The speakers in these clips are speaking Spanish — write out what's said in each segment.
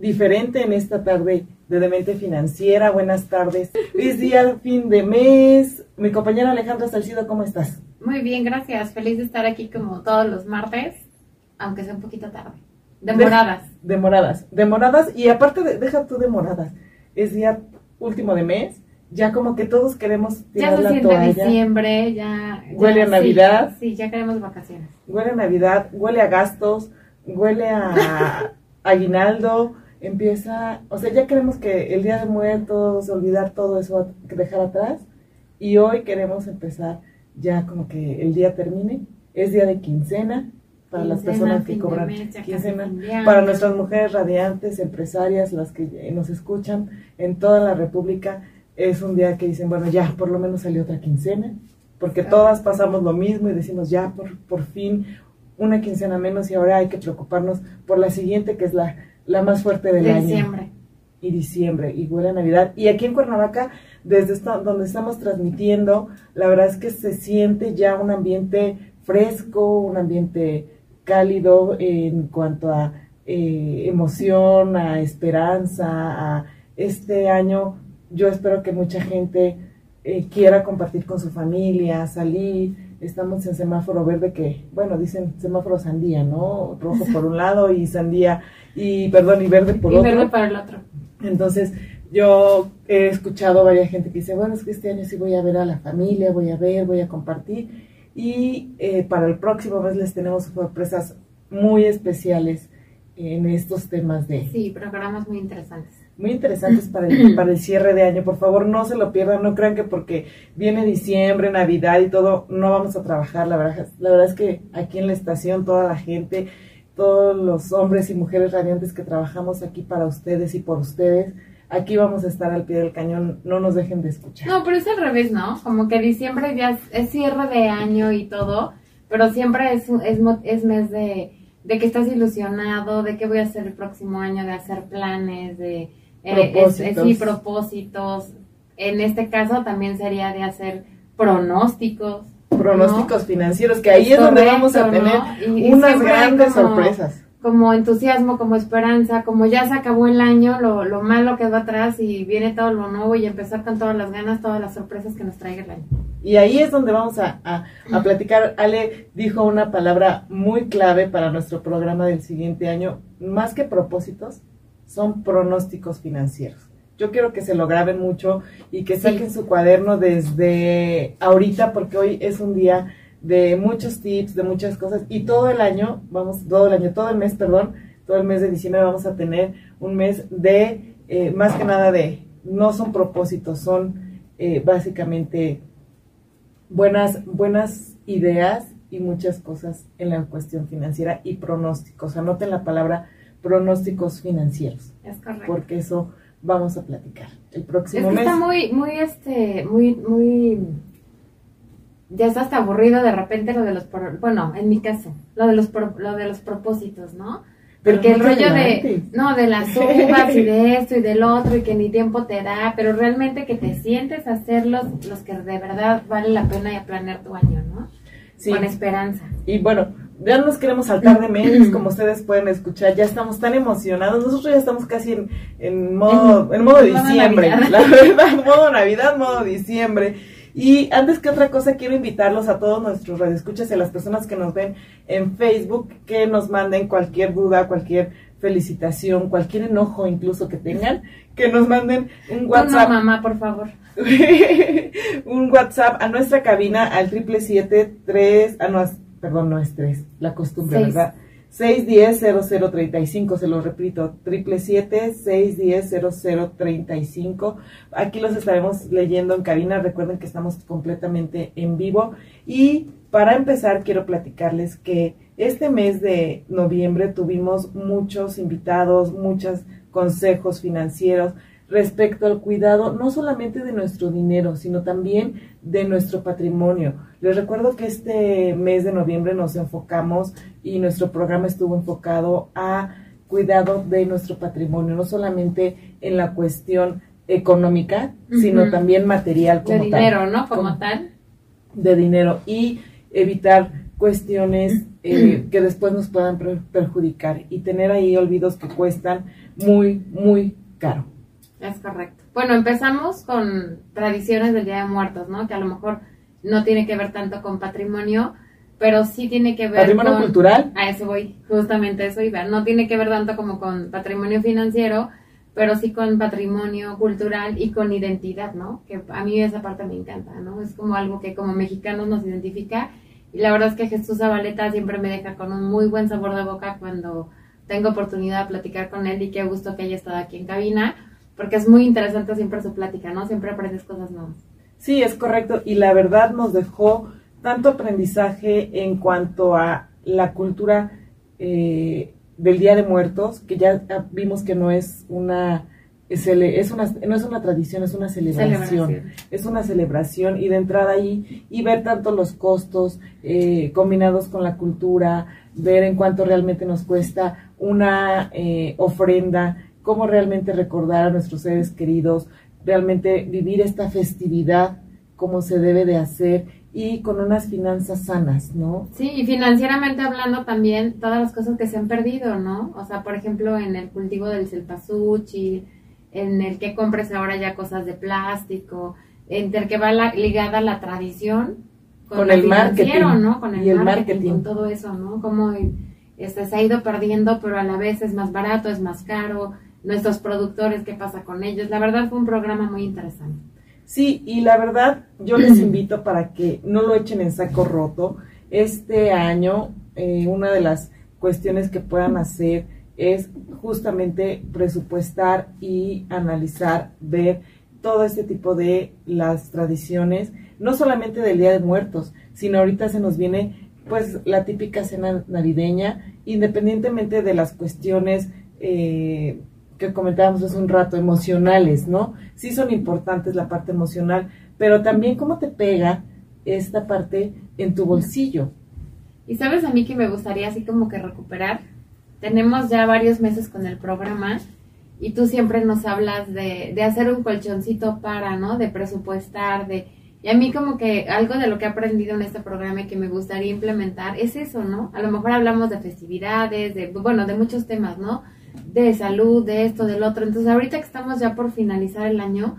diferente en esta tarde de Demente Financiera. Buenas tardes. Es día fin de mes. Mi compañera Alejandra Salcido, ¿cómo estás? Muy bien, gracias. Feliz de estar aquí como todos los martes, aunque sea un poquito tarde. Demoradas. De, demoradas. Demoradas y aparte, de, deja tú demoradas. Es día último de mes. Ya como que todos queremos tirar ya se siente diciembre, ya... Huele a Navidad. Sí, ya queremos vacaciones. Huele a Navidad, huele a gastos, huele a aguinaldo, empieza, o sea, ya queremos que el Día de Muertos, olvidar todo eso, dejar atrás, y hoy queremos empezar ya como que el día termine, es día de quincena, para las personas que cobran quincena, para nuestras mujeres radiantes, empresarias, las que nos escuchan en toda la República, es un día que dicen, bueno, ya por lo menos salió otra quincena, porque todas pasamos lo mismo y decimos, ya por, por fin una quincena menos y ahora hay que preocuparnos por la siguiente que es la la más fuerte del año. Diciembre. Y diciembre, y huele a Navidad. Y aquí en Cuernavaca, desde donde estamos transmitiendo, la verdad es que se siente ya un ambiente fresco, un ambiente cálido en cuanto a eh, emoción, a esperanza, a este año. Yo espero que mucha gente eh, quiera compartir con su familia, salir, estamos en semáforo verde que, bueno, dicen semáforo sandía, ¿no? Rojo por un lado y sandía, y perdón, y verde por otro. Y verde para el otro. Entonces, yo he escuchado a varias gente que dice, bueno, es que este año sí voy a ver a la familia, voy a ver, voy a compartir. Y eh, para el próximo mes les tenemos sorpresas muy especiales en estos temas de... Sí, programas muy interesantes muy interesantes para el, para el cierre de año. Por favor, no se lo pierdan, no crean que porque viene diciembre, Navidad y todo, no vamos a trabajar. La verdad, la verdad es que aquí en la estación toda la gente, todos los hombres y mujeres radiantes que trabajamos aquí para ustedes y por ustedes, aquí vamos a estar al pie del cañón, no nos dejen de escuchar. No, pero es al revés, ¿no? Como que diciembre ya es, cierre de año y todo, pero siempre es, es, es mes de, de que estás ilusionado, de qué voy a hacer el próximo año, de hacer planes, de eh, propósitos. sí, propósitos. En este caso también sería de hacer pronósticos. Pronósticos financieros, que ahí es, donde vamos a tener unas grandes sorpresas. Como entusiasmo, como esperanza, como ya se acabó el año, lo, lo malo que va atrás y viene todo lo nuevo y empezar con todas las ganas, todas las sorpresas que nos traiga el año. Y ahí es donde vamos a, a, a platicar. Ale dijo una palabra muy clave para nuestro programa del siguiente año, más que propósitos, son pronósticos financieros. Yo quiero que se lo graben mucho y que saquen su cuaderno desde ahorita porque hoy es un día de muchos tips, de muchas cosas y todo el año, vamos, todo el año, todo el mes, perdón, todo el mes de diciembre vamos a tener un mes de, eh, más que nada de, no son propósitos, son eh, básicamente buenas, buenas ideas y muchas cosas en la cuestión financiera y pronósticos. Anoten la palabra pronósticos financieros. Es correcto. Porque eso vamos a platicar el próximo es que Está muy, muy, este, muy, muy, ya está hasta aburrido de repente lo de los, bueno, en mi caso, lo de los, lo de los propósitos, ¿no? Porque el rollo de, no, de las uvas y de esto y del otro y que ni tiempo te da, pero realmente que te sientes a hacer los, los que de verdad vale la pena y planear tu año, ¿no? Sí. Con esperanza. Y bueno, ya nos queremos saltar de medios, como ustedes pueden escuchar, ya estamos tan emocionados, nosotros ya estamos casi en, en modo, en modo diciembre, la verdad, modo Navidad, modo diciembre. Y antes que otra cosa, quiero invitarlos a todos nuestros radioescuchas y a las personas que nos ven en Facebook, que nos manden cualquier duda, cualquier felicitación, cualquier enojo incluso que tengan, que nos manden un WhatsApp. No, mamá, por favor. un WhatsApp a nuestra cabina al triple siete tres, a nuestra perdón, no es tres, la costumbre, ¿verdad? 610-0035, se lo repito, triple siete, 610-0035. Aquí los estaremos leyendo en cabina. Recuerden que estamos completamente en vivo. Y para empezar, quiero platicarles que este mes de noviembre tuvimos muchos invitados, muchas consejos financieros respecto al cuidado no solamente de nuestro dinero, sino también de nuestro patrimonio. Les recuerdo que este mes de noviembre nos enfocamos y nuestro programa estuvo enfocado a cuidado de nuestro patrimonio, no solamente en la cuestión económica, sino también material como de dinero, ¿no? Como, tal. De dinero y evitar cuestiones eh, que después nos puedan perjudicar y tener ahí olvidos que cuestan muy, muy caro. Es correcto. Bueno, empezamos con tradiciones del Día de Muertos, ¿no? Que a lo mejor no tiene que ver tanto con patrimonio, pero sí tiene que ver patrimonio cultural. A eso voy, justamente eso iba. No tiene que ver tanto como con patrimonio financiero, pero sí con patrimonio cultural y con identidad, ¿no? Que a mí esa parte me encanta, ¿no? Es como algo que como mexicanos nos identifica y la verdad es que Jesús Zabaleta siempre me deja con un muy buen sabor de boca cuando tengo oportunidad de platicar con él y qué gusto que haya estado aquí en cabina, porque es muy interesante siempre su plática, ¿no? Siempre aprendes cosas nuevas. Sí, es correcto y la verdad nos dejó tanto aprendizaje en cuanto a la cultura eh, del Día de Muertos, que ya vimos que no es una es, una, no es una tradición, es una celebración. Es una celebración y de entrada ahí y ver tanto los costos eh, combinados con la cultura, ver en cuánto realmente nos cuesta una eh, ofrenda, cómo realmente recordar a nuestros seres queridos, realmente vivir esta festividad como se debe de hacer y con unas finanzas sanas, ¿no? Sí, y financieramente hablando también todas las cosas que se han perdido, ¿no? O sea, por ejemplo, en el cultivo del celpasuchi, en el que compres ahora ya cosas de plástico, en el que va ligada la tradición con, el marketing, ¿no? Con el, marketing, con todo eso, ¿no? Como este, se ha ido perdiendo, pero a la vez es más barato, es más caro, nuestros productores, qué pasa con ellos. La verdad fue un programa muy interesante. Sí, y la verdad yo les invito para que no lo echen en saco roto. Este año, eh, una de las cuestiones que puedan hacer es justamente presupuestar y analizar, ver todo este tipo de las tradiciones, no solamente del Día de Muertos, sino ahorita se nos viene pues la típica cena navideña, independientemente de las cuestiones eh, que comentábamos hace un rato, emocionales, ¿no? Sí son importantes la parte emocional, pero también cómo te pega esta parte en tu bolsillo. Y sabes a mí que me gustaría así como que recuperar tenemos ya varios meses con el programa y tú siempre nos hablas de, de hacer un colchoncito para, ¿no? De presupuestar, de... Y a mí como que algo de lo que he aprendido en este programa y que me gustaría implementar es eso, ¿no? A lo mejor hablamos de festividades, de, bueno, de muchos temas, ¿no? De salud, de esto, del otro. Entonces ahorita que estamos ya por finalizar el año,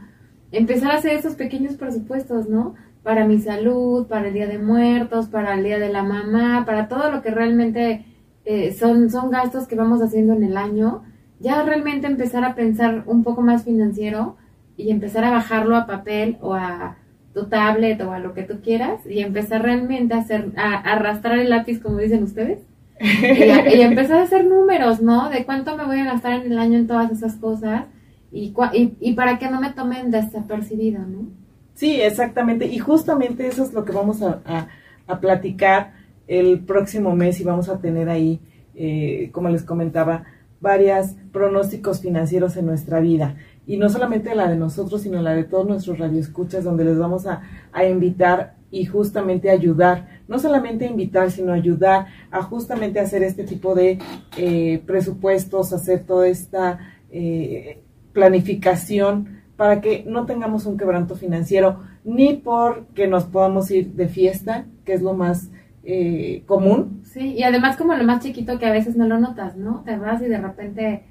empezar a hacer esos pequeños presupuestos, ¿no? Para mi salud, para el Día de Muertos, para el Día de la Mamá, para todo lo que realmente eh, son, son gastos que vamos haciendo en el año, ya realmente empezar a pensar un poco más financiero y empezar a bajarlo a papel o a tu tablet o a lo que tú quieras y empezar realmente a hacer, a, arrastrar el lápiz como dicen ustedes y, empezar a hacer números, ¿no? De cuánto me voy a gastar en el año en todas esas cosas y, y, y para que no me tomen desapercibido, ¿no? Sí, exactamente. Y justamente eso es lo que vamos a, a, a platicar el próximo mes y vamos a tener ahí, eh, como les comentaba, varios pronósticos financieros en nuestra vida. Y no solamente la de nosotros, sino la de todos nuestros radioescuchas, donde les vamos a, invitar y justamente ayudar, no solamente invitar, sino ayudar a justamente hacer este tipo de eh, presupuestos, hacer toda esta eh, planificación para que no tengamos un quebranto financiero, ni porque nos podamos ir de fiesta, que es lo más eh, común. Sí, y además como lo más chiquito que a veces no lo notas, ¿no? Te vas y de repente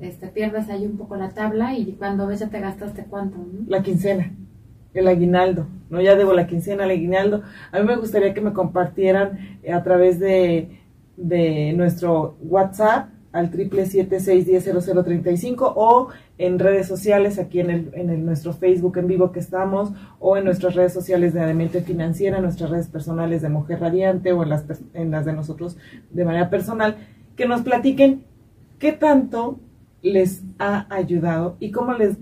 este, pierdes ahí un poco la tabla y cuando ves ya te gastaste cuánto, La quincena, el aguinaldo, ¿no? Ya debo la quincena, el aguinaldo. A mí me gustaría que me compartieran eh, a través de, de nuestro WhatsApp al triple siete seis diez cero cero treinta y cinco o en redes sociales aquí en el, en nuestro Facebook en vivo que estamos o en nuestras redes sociales de Ademente Financiera, nuestras redes personales de Mujer Radiante o en las, en las de nosotros de manera personal, que nos platiquen qué tanto les ha ayudado y cómo les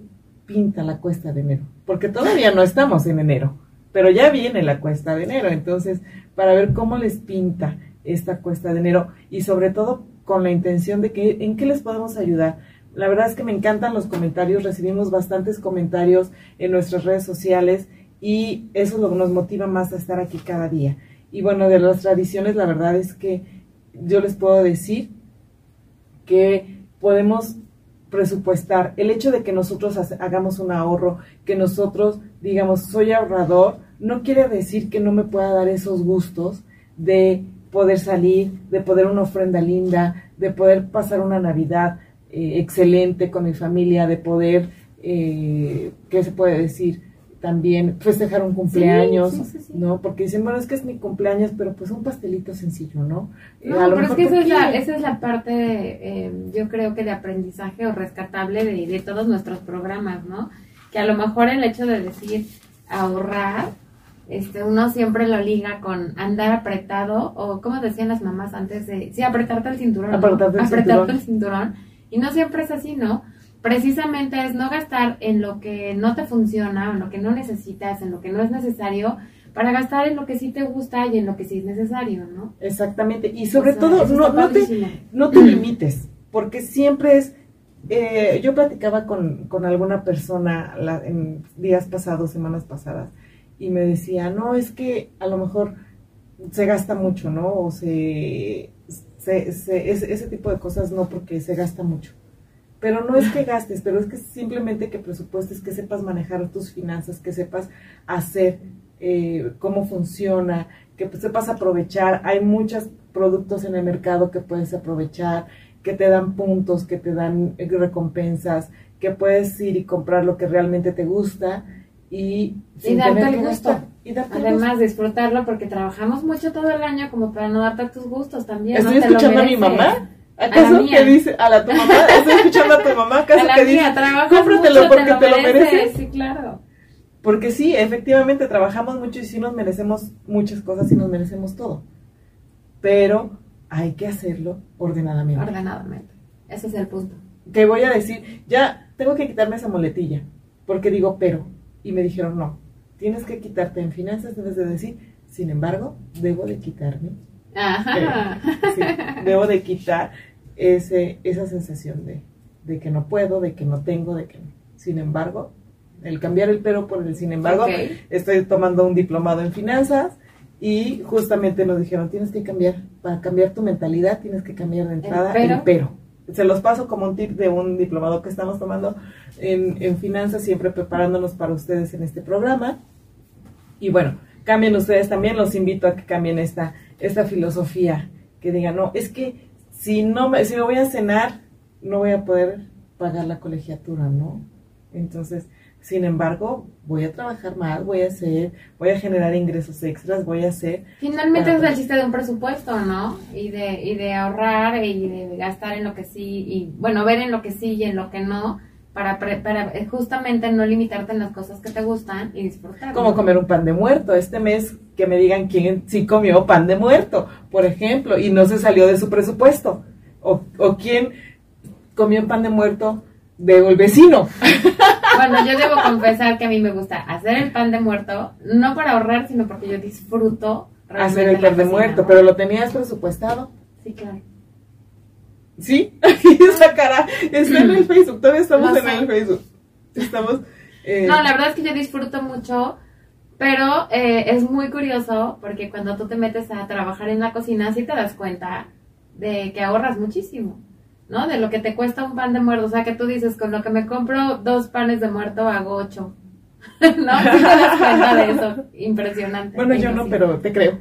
pinta la cuesta de enero, porque todavía no estamos en enero, pero ya viene la cuesta de enero, entonces para ver cómo les pinta esta cuesta de enero y sobre todo con la intención de que en qué les podemos ayudar, La verdad es que me encantan los comentarios, recibimos bastantes comentarios en nuestras redes sociales y eso es lo que nos motiva más a estar aquí cada día. Y bueno, de las tradiciones, la verdad es que yo les puedo decir que podemos presupuestar. El hecho de que nosotros hagamos un ahorro, que nosotros digamos, soy ahorrador, no quiere decir que no me pueda dar esos gustos de poder salir, de poder una ofrenda linda, de poder pasar una Navidad eh, excelente con mi familia, de poder, eh, ¿qué se puede decir? También festejar un cumpleaños, ¿no? Porque dicen, bueno, es que es mi cumpleaños, pero pues un pastelito sencillo, ¿no? No, pero es que esa es, la, esa es, la, parte, eh, yo creo que de aprendizaje o rescatable de, de todos nuestros programas, ¿no? Que a lo mejor el hecho de decir ahorrar, este, uno siempre lo liga con andar apretado o como decían las mamás antes de, sí, apretarte el cinturón. Apretarte, el, cinturón. el cinturón. Y no siempre es así, ¿no? Precisamente es no gastar en lo que no te funciona, en lo que no necesitas, en lo que no es necesario, para gastar en lo que sí te gusta y en lo que sí es necesario, ¿no? Exactamente. Y sobre todo, no, no, te, no te limites, porque siempre es, eh, yo platicaba con, con alguna persona en días pasados, semanas pasadas, y me decía, no, es que a lo mejor se gasta mucho, ¿no? O se, ese, tipo de cosas no, porque se gasta mucho. Pero no es que gastes, pero es que simplemente que presupuestes, que sepas manejar tus finanzas, que sepas hacer eh, cómo funciona, que sepas aprovechar. Hay muchos productos en el mercado que puedes aprovechar, que te dan puntos, que te dan recompensas, que puedes ir y comprar lo que realmente te gusta y, y darte el gusto. Y Además, disfrutarlo porque trabajamos mucho todo el año como para no darte tus gustos también. Estoy escuchando a mi mamá. ¿Acaso que dice a la tu mamá? Estoy escuchando a tu mamá. ¿Acaso que dice? Cómpratelo porque te lo, mereces. Sí, claro. Porque sí, efectivamente trabajamos mucho y sí nos merecemos muchas cosas y nos merecemos todo. Pero hay que hacerlo ordenadamente. Ordenadamente. Ese es el punto. Que voy a decir, ya tengo que quitarme esa muletilla. Porque digo, pero y me dijeron, no, tienes que quitarte en finanzas, debes de decir, sin embargo, debo de quitarme. Ajá. Eh, debo de quitar ese, esa sensación de, de, que no puedo, de que no tengo, de que no. Sin embargo, el cambiar el pero por el sin embargo, estoy tomando un diplomado en finanzas y justamente nos dijeron, tienes que cambiar, para cambiar tu mentalidad, tienes que cambiar de entrada El pero se los paso como un tip de un diplomado que estamos tomando en, finanzas, siempre preparándonos para ustedes en este programa. Y bueno, cambien ustedes también, los invito a que cambien esta, esta filosofía, que digan, no, es que si no me, si me voy a cenar, no voy a poder pagar la colegiatura, ¿no? Entonces, sin embargo, voy a trabajar más, voy a hacer, voy a generar ingresos extras, voy a hacer... Finalmente es el chiste de un presupuesto, ¿no? Y de, y de ahorrar y de gastar en lo que sí, y bueno, ver en lo que sí y en lo que no, para, para justamente no limitarte en las cosas que te gustan y disfrutar. Como comer un pan de muerto. Este mes que me digan quién sí comió pan de muerto, por ejemplo, y no se salió de su presupuesto. O, o quién comió pan de muerto del vecino. Bueno, yo debo confesar que a mí me gusta hacer el pan de muerto, no para ahorrar, sino porque yo disfruto hacer el pan de muerto, pero lo tenías presupuestado. Sí, claro. Sí, esa cara está en el Facebook, todavía estamos en el Facebook. Estamos. Eh... No, la verdad es que yo disfruto mucho, pero eh, es muy curioso porque cuando tú te metes a trabajar en la cocina, sí te das cuenta de que ahorras muchísimo. ¿no? De lo que te cuesta un pan de muerto. O sea, que tú dices, con lo que me compro dos panes de muerto, hago ocho. ¿No? te das cuenta de eso. Impresionante. Bueno, yo no, pero te creo.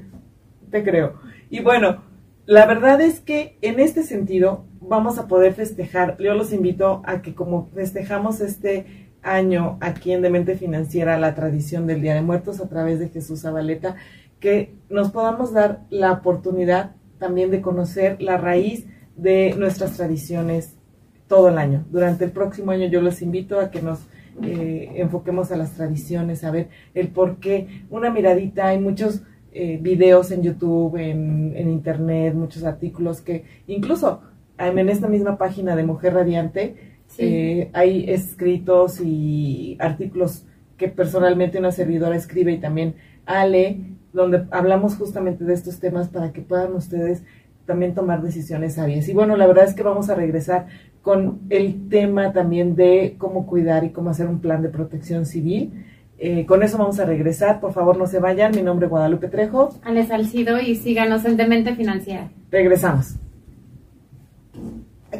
Te creo. Y bueno, la verdad es que en este sentido vamos a poder festejar. Yo los invito a que como festejamos este año aquí en Demente Financiera la tradición del Día de Muertos a través de Jesús Zabaleta, que nos podamos dar la oportunidad también de conocer la raíz de nuestras tradiciones todo el año. Durante el próximo año yo los invito a que nos eh, enfoquemos a las tradiciones, a ver el por qué. Una miradita, hay muchos eh, videos en YouTube, en, Internet, muchos artículos que incluso en esta misma página de Mujer Radiante eh, hay escritos y artículos que personalmente una servidora escribe y también Ale, donde hablamos justamente de estos temas para que puedan ustedes también tomar decisiones sabias. Y bueno, la verdad es que vamos a regresar con el tema también de cómo cuidar y cómo hacer un plan de protección civil. Eh, con eso vamos a regresar. Por favor, no se vayan. Mi nombre es Guadalupe Trejo. Ale Salcido y síganos en Demente Financiera. Regresamos.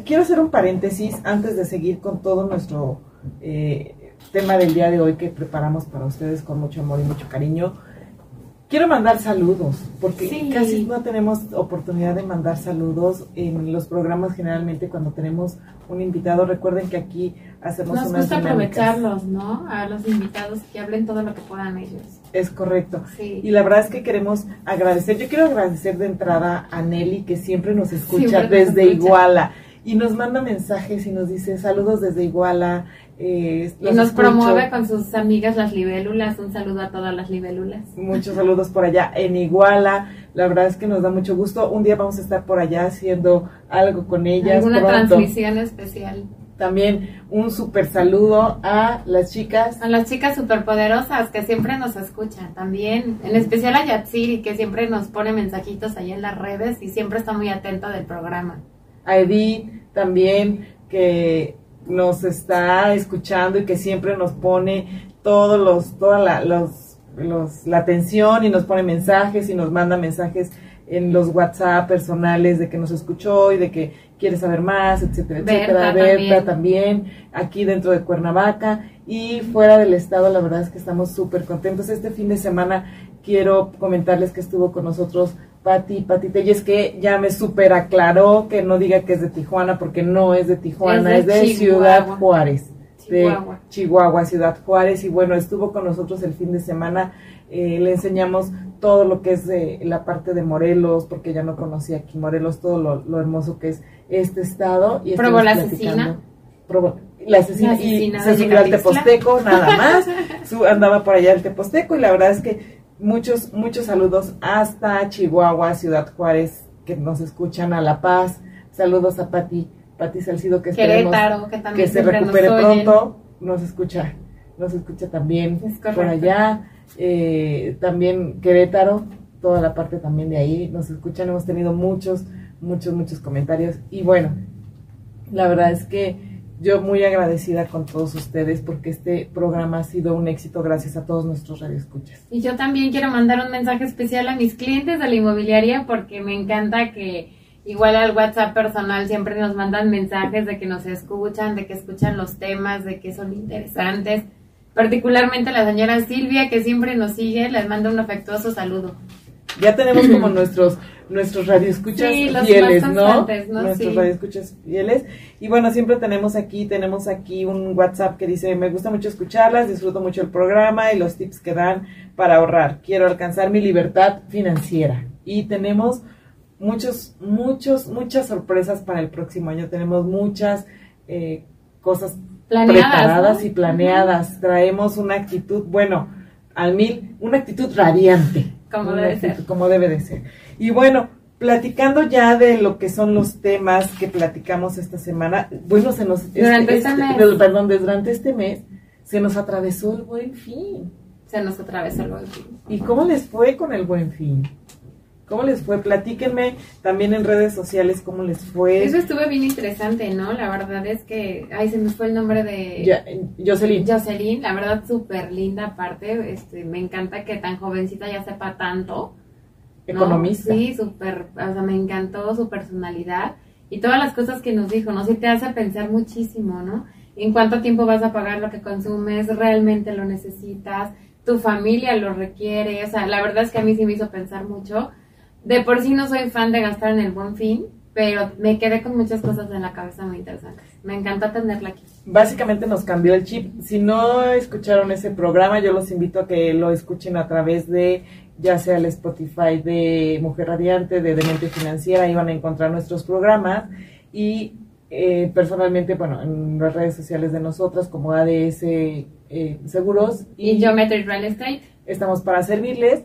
Quiero hacer un paréntesis antes de seguir con todo nuestro eh, tema del día de hoy que preparamos para ustedes con mucho amor y mucho cariño. Quiero mandar saludos, porque casi no tenemos oportunidad de mandar saludos en los programas generalmente cuando tenemos un invitado. Recuerden que aquí hacemos Nos gusta aprovecharlos, ¿no? A los invitados que hablen todo lo que puedan ellos. Es correcto. Y la verdad es que queremos agradecer. Yo quiero agradecer de entrada a Nelly, que siempre nos escucha desde Iguala y nos manda mensajes y nos dice saludos desde Iguala. Eh, y nos promueve con sus amigas las libélulas. Un saludo a todas las libélulas. Muchos saludos por allá en Iguala. La verdad es que nos da mucho gusto. Un día vamos a estar por allá haciendo algo con ellas. Una transmisión especial. También un super saludo a las chicas. A las chicas superpoderosas que siempre nos escuchan. También, en especial a Yatsiri que siempre nos pone mensajitos ahí en las redes y siempre está muy atenta del programa a Edith también, que nos está escuchando y que siempre nos pone todos los, toda la, los, los, la atención y nos pone mensajes y nos manda mensajes en los WhatsApp personales de que nos escuchó y de que quiere saber más, etcétera, etcétera. Berta también. aquí dentro de Cuernavaca y fuera del estado, la verdad es que estamos súper contentos. Este fin de semana quiero comentarles que estuvo con nosotros Pati, Pati Telles, que ya me super aclaró que no diga que es de Tijuana, porque no es de Tijuana, es de, Ciudad Juárez, Chihuahua. de Chihuahua, Ciudad Juárez, y bueno, estuvo con nosotros el fin de semana, eh, le enseñamos todo lo que es la parte de Morelos, porque ya no conocía aquí Morelos, todo lo, hermoso que es este estado. Y Probó la asesina. la asesina, y se subió al Teposteco, nada más, andaba por allá el Teposteco, y la verdad es que muchos, muchos saludos hasta Chihuahua, Ciudad Juárez, que nos escuchan a La Paz. Saludos a Pati, Pati Salcido, que esperemos que, se recupere pronto. Nos escucha, nos escucha también por allá. Eh, también Querétaro, toda la parte también de ahí nos escuchan. Hemos tenido muchos, muchos, muchos comentarios. Y bueno, la verdad es que yo muy agradecida con todos ustedes porque este programa ha sido un éxito gracias a todos nuestros radioescuchas. Y yo también quiero mandar un mensaje especial a mis clientes de la inmobiliaria porque me encanta que igual al WhatsApp personal siempre nos mandan mensajes de que nos escuchan, de que escuchan los temas, de que son interesantes. Particularmente la señora Silvia que siempre nos sigue, les mando un afectuoso saludo. Ya tenemos como nuestros nuestros radioescuchas fieles, ¿no? Nuestros radioescuchas fieles. Y bueno, siempre tenemos aquí, tenemos aquí un WhatsApp que dice, me gusta mucho escucharlas, disfruto mucho el programa y los tips que dan para ahorrar. Quiero alcanzar mi libertad financiera. Y tenemos muchos, muchos, muchas sorpresas para el próximo año. Tenemos muchas eh, cosas preparadas y planeadas. Traemos una actitud, bueno, al mil, una actitud radiante. Como debe ser. Como debe de ser. Y bueno, platicando ya de lo que son los temas que platicamos esta semana, bueno, se nos... Durante este, este, mes. Perdón, durante este mes se nos atravesó el buen fin. Se nos atravesó el buen fin. ¿Y cómo les fue con el buen fin? ¿Cómo les fue? Platíquenme también en redes sociales cómo les fue. Eso estuvo bien interesante, ¿no? La verdad es que, ay, se me fue el nombre de... Ya, Jocelyn. Jocelyn, la verdad súper linda aparte, este, me encanta que tan jovencita ya sepa tanto economista. Sí, súper, o sea, me encantó su personalidad y todas las cosas que nos dijo, ¿no? Sí te hace pensar muchísimo, ¿no? En cuánto tiempo vas a pagar lo que consumes, realmente lo necesitas, tu familia lo requiere, o sea, la verdad es que a mí sí me hizo pensar mucho. De por sí no soy fan de gastar en el buen fin, pero me quedé con muchas cosas en la cabeza muy interesantes. Me encanta tenerla aquí. Básicamente nos cambió el chip. Si no escucharon ese programa, yo los invito a que lo escuchen a través de ya sea el Spotify de Mujer Radiante, de Demente Financiera, ahí van a encontrar nuestros programas y eh, personalmente, bueno, en las redes sociales de nosotras como ADS eh, Seguros y, y Geometry Real Estate. Estamos para servirles.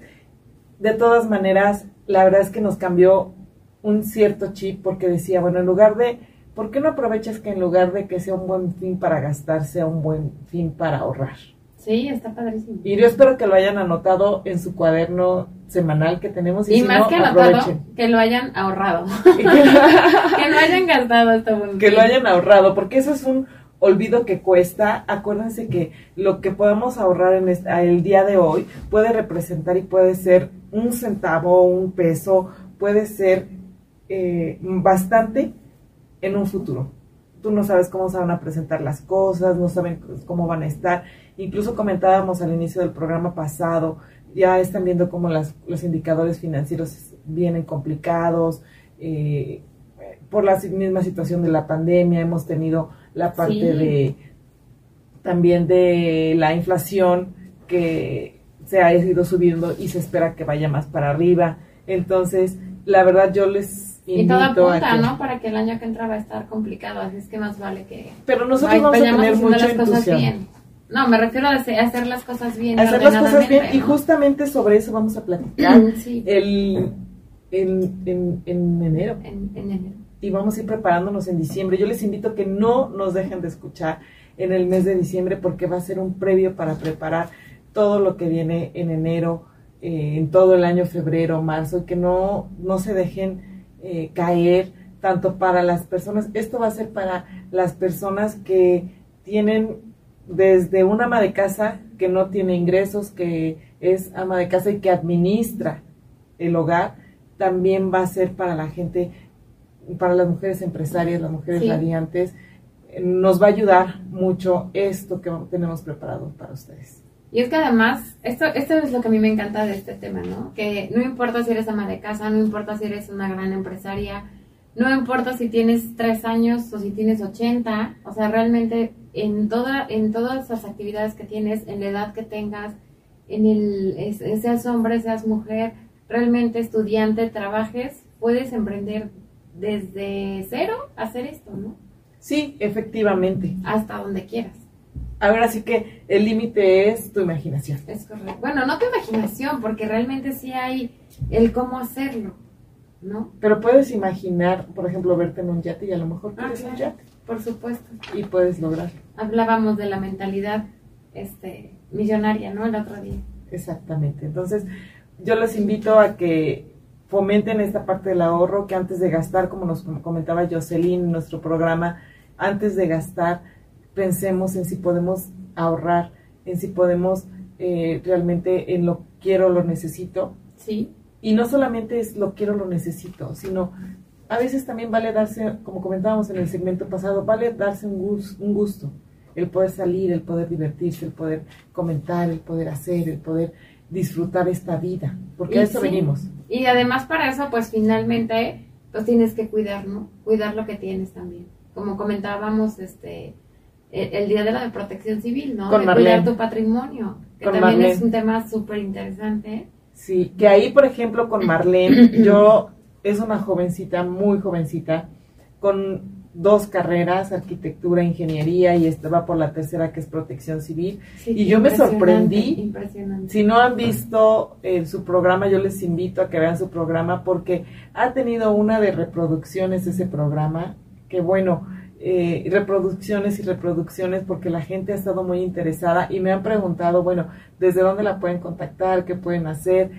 De todas maneras, la verdad es que nos cambió un cierto chip porque decía, bueno, en lugar de, ¿por qué no aprovechas que en lugar de que sea un buen fin para gastar, sea un buen fin para ahorrar? Sí, está padrísimo. Y yo espero que lo hayan anotado en su cuaderno semanal que tenemos. Y, más que anotado, que lo hayan ahorrado. que lo hayan gastado hasta Que lo hayan ahorrado, porque eso es un olvido que cuesta. Acuérdense que lo que podemos ahorrar en el día de hoy puede representar y puede ser un centavo, un peso, puede ser eh, bastante en un futuro. Tú no sabes cómo se van a presentar las cosas, no saben cómo van a estar. Incluso comentábamos al inicio del programa pasado, ya están viendo cómo los indicadores financieros vienen complicados. Eh, por la misma situación de la pandemia, hemos tenido la parte de también de la inflación que se ha ido subiendo y se espera que vaya más para arriba. Entonces, la verdad yo les invito y todo apunta, ¿no? Para que el año que entra va a estar complicado, así es que más vale que Pero nosotros vamos a tener mucha intuición. No, me refiero a hacer las cosas bien. Hacer las cosas bien y justamente sobre eso vamos a platicar el, en, en, en enero. En, en enero y vamos a ir preparándonos en diciembre. Yo les invito a que no nos dejen de escuchar en el mes de diciembre porque va a ser un previo para preparar todo lo que viene en enero, eh, en todo el año febrero, marzo, y que no, no se dejen eh, caer tanto para las personas, esto va a ser para las personas que tienen desde un ama de casa que no tiene ingresos, que es ama de casa y que administra el hogar, también va a ser para la gente para las mujeres empresarias, las mujeres radiantes, nos va a ayudar mucho esto que tenemos preparado para ustedes. Y es que además, esto, esto es lo que a mí me encanta de este tema, ¿no? Que no importa si eres ama de casa, no importa si eres una gran empresaria, no importa si tienes tres años o si tienes 80, o sea, realmente en, toda, en todas las actividades que tienes, en la edad que tengas, en el, seas hombre, seas mujer, realmente estudiante, trabajes, puedes emprender desde cero hacer esto, ¿no? Sí, efectivamente. Hasta donde quieras. Ahora sí que el límite es tu imaginación. Es correcto. Bueno, no tu imaginación, porque realmente sí hay el cómo hacerlo, ¿no? Pero puedes imaginar, por ejemplo, verte en un yate y a lo mejor ah, quieres un yate. Por supuesto. Y puedes lograrlo. Hablábamos de la mentalidad este, millonaria, ¿no? El otro día. Exactamente. Entonces, yo los invito a que fomenten esta parte del ahorro, que antes de gastar, como nos comentaba Jocelyn en nuestro programa, antes de gastar, pensemos en si podemos ahorrar, en si podemos eh, realmente en lo quiero, lo necesito. Sí. Y no solamente es lo quiero, lo necesito, sino a veces también vale darse, como comentábamos en el segmento pasado, vale darse un, un gusto, el poder salir, el poder divertirse, el poder comentar, el poder hacer, el poder disfrutar esta vida, porque a eso venimos. Y además para eso, pues finalmente, pues tienes que cuidar, ¿no? Cuidar lo que tienes también. Como comentábamos, este, el, día de la protección civil, ¿no? Con de cuidar tu patrimonio, que también es un tema súper interesante. Sí, que ahí, por ejemplo, con Marlene, yo, es una jovencita, muy jovencita, con dos carreras, arquitectura, ingeniería, y estaba por la tercera que es protección civil. y yo me sorprendí. Si no han visto eh, su programa, yo les invito a que vean su programa porque ha tenido una de reproducciones ese programa, que bueno, eh, reproducciones y reproducciones porque la gente ha estado muy interesada y me han preguntado, bueno, ¿desde dónde la pueden contactar? ¿Qué pueden hacer?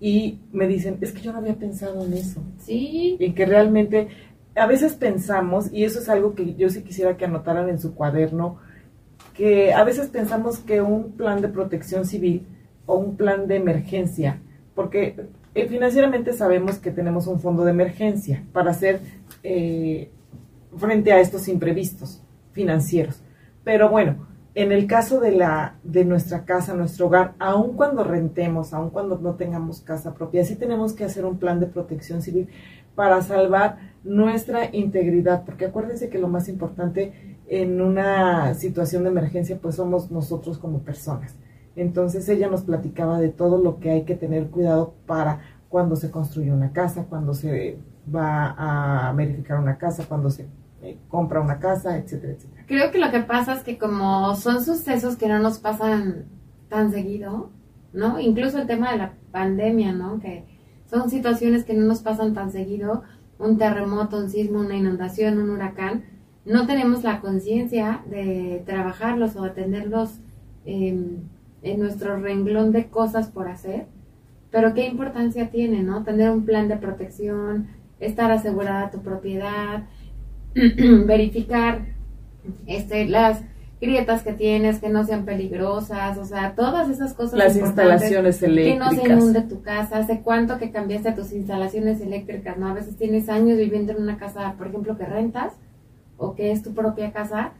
Y me dicen, es que yo no había pensado en eso. Sí. En que realmente a veces pensamos, y eso es algo que yo sí quisiera que anotaran en su cuaderno, que a veces pensamos que un plan de protección civil o un plan de emergencia, porque eh, financieramente sabemos que tenemos un fondo de emergencia para hacer eh, frente a estos imprevistos financieros. Pero bueno, en el caso de, la, de nuestra casa, nuestro hogar, aun cuando rentemos, aun cuando no tengamos casa propia, sí tenemos que hacer un plan de protección civil para salvar nuestra integridad, porque acuérdense que lo más importante en una situación de emergencia pues somos nosotros como personas. Entonces ella nos platicaba de todo lo que hay que tener cuidado para cuando se construye una casa, cuando se va a verificar una casa, cuando se eh, compra una casa, etcétera, etcétera. Creo que lo que pasa es que como son sucesos que no nos pasan tan seguido, ¿no? Incluso el tema de la pandemia, ¿no? Que son situaciones que no nos pasan tan seguido, un terremoto, un sismo, una inundación, un huracán, no tenemos la conciencia de trabajarlos o atenderlos em, en nuestro renglón de cosas por hacer, pero qué importancia tiene, ¿no? Tener un plan de protección, estar asegurada tu propiedad, verificar este, las grietas que tienes, que no sean peligrosas, o sea, todas esas cosas. Las instalaciones eléctricas. Que no se inunde tu casa, hace cuánto que cambiaste tus instalaciones eléctricas, ¿no? A veces tienes años viviendo en una casa, por ejemplo, que rentas o que es tu propia casa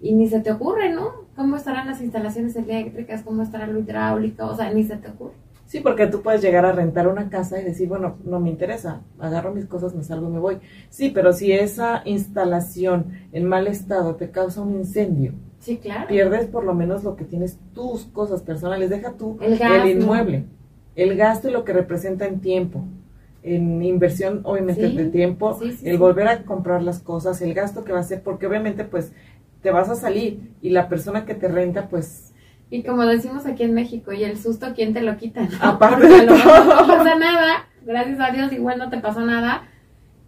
y ni se te ocurre, ¿no? ¿Cómo estarán las instalaciones eléctricas? ¿Cómo estará lo hidráulico? O sea, ni se te ocurre. Sí, porque tú puedes llegar a rentar una casa y decir, bueno, no me interesa, agarro mis cosas, me salgo y me voy. Sí, pero si esa instalación en mal estado te causa un incendio, sí, claro. pierdes por lo menos lo que tienes tus cosas personales, deja tú el, inmueble, el gasto y lo que representa en tiempo, en inversión obviamente de tiempo, el volver a comprar las cosas, el gasto que va a ser, porque obviamente pues te vas a salir y la persona que te renta pues y como decimos aquí en México, y el susto, ¿quién te lo quita? Aparte de todo. No pasa nada, gracias a Dios, igual no te pasó nada,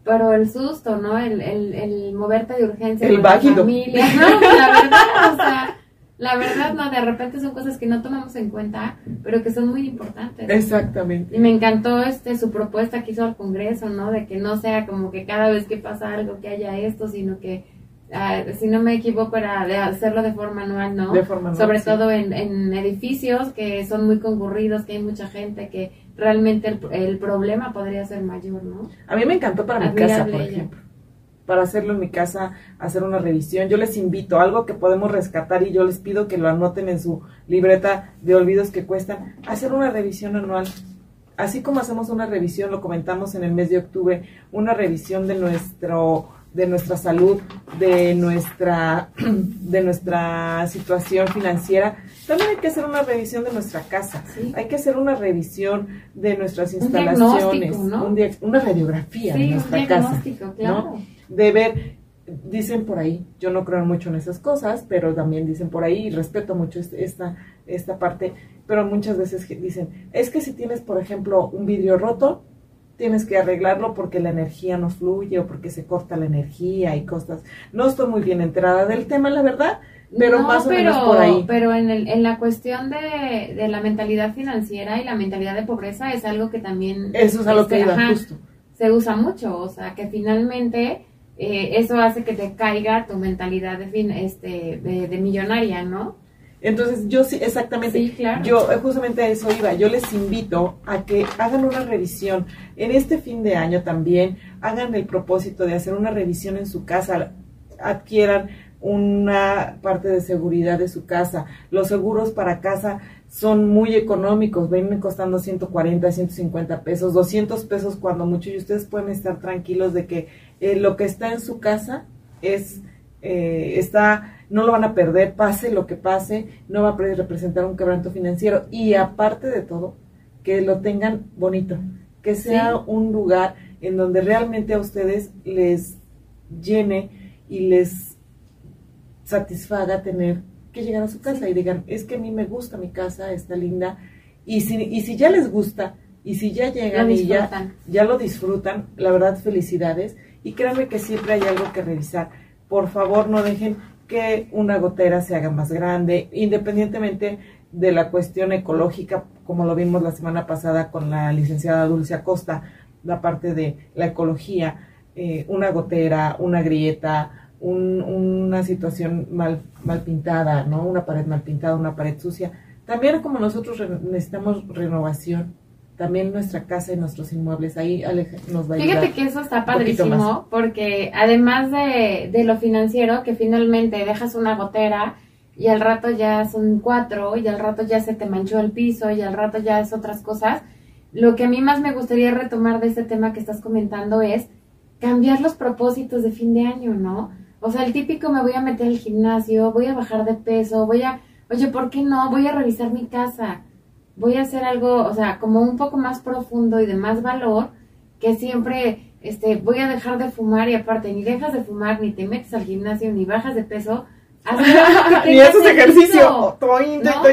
pero el susto, ¿no? El, el, el moverte de urgencia el con familia, no, la verdad, o sea, la verdad, no, de repente son cosas que no tomamos en cuenta, pero que son muy importantes. Exactamente. Y me encantó este su propuesta que hizo al Congreso, ¿no? De que no sea como que cada vez que pasa algo que haya esto, sino que Ah, si no me equivoco, de hacerlo de forma anual, ¿no? De forma anual, Sobre todo en, en, edificios que son muy concurridos, que hay mucha gente, que realmente el, el problema podría ser mayor, ¿no? A mí me encantó para mi casa, por ejemplo. Para hacerlo en mi casa, hacer una revisión. Yo les invito, algo que podemos rescatar y yo les pido que lo anoten en su libreta de olvidos que cuestan, hacer una revisión anual así como hacemos una revisión, lo comentamos en el mes de octubre, una revisión de nuestro de nuestra salud, de nuestra, de nuestra situación financiera, también hay que hacer una revisión de nuestra casa, hay que hacer una revisión de nuestras instalaciones, una radiografía de nuestra casa, ¿no? de ver, dicen por ahí, yo no creo mucho en esas cosas, pero también dicen por ahí, y respeto mucho este, esta, esta parte, pero muchas veces dicen, es que si tienes, por ejemplo, un vidrio roto, tienes que arreglarlo porque la energía no fluye o porque se corta la energía y cosas. No estoy muy bien enterada del tema, la verdad, pero más o menos por ahí. Pero en, el, en la cuestión de, de, la mentalidad financiera y la mentalidad de pobreza es algo que también... Eso es algo que iba justo. Se usa mucho, o sea, que finalmente eh, eso hace que te caiga tu mentalidad de, fin, este, de millonaria, ¿no? Entonces, yo sí, exactamente, yo eh, justamente a eso iba, yo les invito a que hagan una revisión. En este fin de año también hagan el propósito de hacer una revisión en su casa, adquieran una parte de seguridad de su casa. Los seguros para casa son muy económicos, vienen costando 140, 150 pesos, 200 pesos cuando mucho y ustedes pueden estar tranquilos de que eh, lo que está en su casa es, eh, está no lo van a perder, pase lo que pase, no va a representar un quebranto financiero. Y aparte de todo, que lo tengan bonito, que sea un lugar en donde realmente a ustedes les llene y les satisfaga tener que llegar a su casa y digan, es que a mí me gusta mi casa, está linda, y si, y si ya les gusta, y si ya llegan y ya, ya lo disfrutan, la verdad, felicidades, y créanme que siempre hay algo que revisar. Por favor, no dejen que una gotera se haga más grande, independientemente de la cuestión ecológica, como lo vimos la semana pasada con la licenciada Dulce Acosta, la parte de la ecología, eh, una gotera, una grieta, una situación mal, mal pintada, ¿no? Una pared mal pintada, una pared sucia. También como nosotros necesitamos renovación, también nuestra casa y nuestros inmuebles. Ahí nos va a Fíjate que eso está padrísimo, porque además de, de, lo financiero, que finalmente dejas una gotera y al rato ya son cuatro, y al rato ya se te manchó el piso, y al rato ya es otras cosas. Lo que a mí más me gustaría retomar de este tema que estás comentando es cambiar los propósitos de fin de año, ¿no? O sea, el típico me voy a meter al gimnasio, voy a bajar de peso, voy a, oye, ¿por qué no? Voy a revisar mi casa voy a hacer algo, o sea, como un poco más profundo y de más valor, que siempre este, voy a dejar de fumar y aparte ni dejas de fumar, ni te metes al gimnasio, ni bajas de peso. ni haces ejercicio.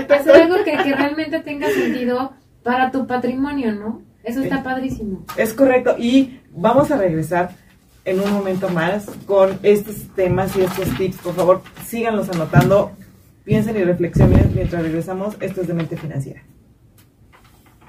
Hacer algo que, que, realmente tenga sentido para tu patrimonio, ¿no? Eso está padrísimo. Es correcto. Y vamos a regresar en un momento más con estos temas y estos tips. Por favor, síganlos anotando piensen y reflexionen mientras regresamos. Esto es de mente financiera.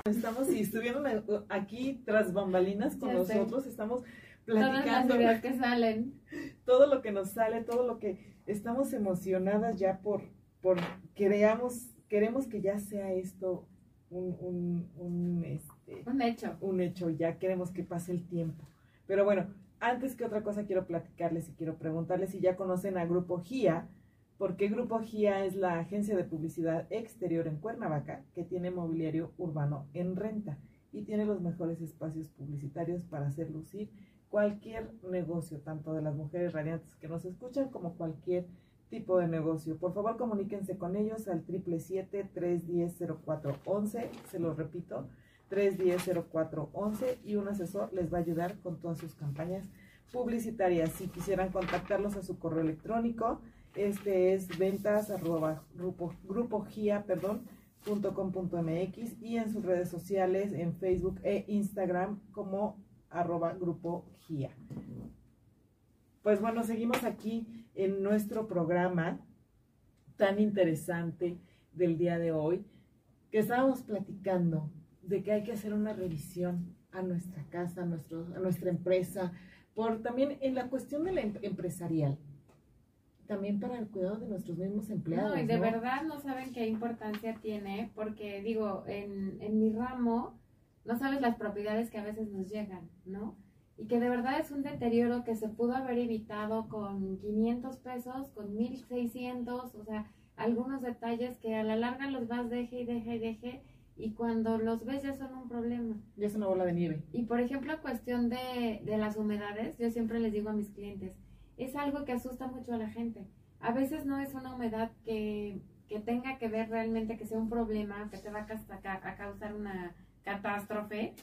Estamos y estuvieron aquí tras bambalinas con nosotros, estamos platicando. Todas las que salen. Todo lo que nos sale, todo lo que estamos emocionadas ya por, por queremos, queremos que ya sea esto un, un, un, este, un hecho. Un hecho, ya queremos que pase el tiempo. Pero bueno, antes que otra cosa quiero platicarles y quiero preguntarles si ya conocen a Grupo GIA porque Grupo GIA es la agencia de publicidad exterior en Cuernavaca que tiene mobiliario urbano en renta y tiene los mejores espacios publicitarios para hacer lucir cualquier negocio, tanto de las mujeres radiantes que nos escuchan como cualquier tipo de negocio. Por favor, comuníquense con ellos al 777-310-0411, se lo repito, 310-0411 y un asesor les va a ayudar con todas sus campañas publicitarias. Si quisieran contactarlos a su correo electrónico, este es ventas arroba grupo, grupo GIA, perdón, punto com punto mx y en sus redes sociales en Facebook e Instagram como arroba grupo GIA. Pues bueno, seguimos aquí en nuestro programa tan interesante del día de hoy, que estábamos platicando de que hay que hacer una revisión a nuestra casa, a, nuestro, a nuestra empresa, por también en la cuestión de la em-, empresarial también para el cuidado de nuestros mismos empleados. No, y de verdad no saben qué importancia tiene, porque digo, en, en mi ramo, no sabes las propiedades que a veces nos llegan, ¿no? Y que de verdad es un deterioro que se pudo haber evitado con 500 pesos, con 1600, o sea, algunos detalles que a la larga los vas deje y deje y deje, y cuando los ves ya son un problema. Ya es una bola de nieve. Y por ejemplo, cuestión de, de las humedades, yo siempre les digo a mis clientes, es algo que asusta mucho a la gente. A veces no es una humedad que, que tenga que ver realmente que sea un problema, que te va a, a causar una catástrofe,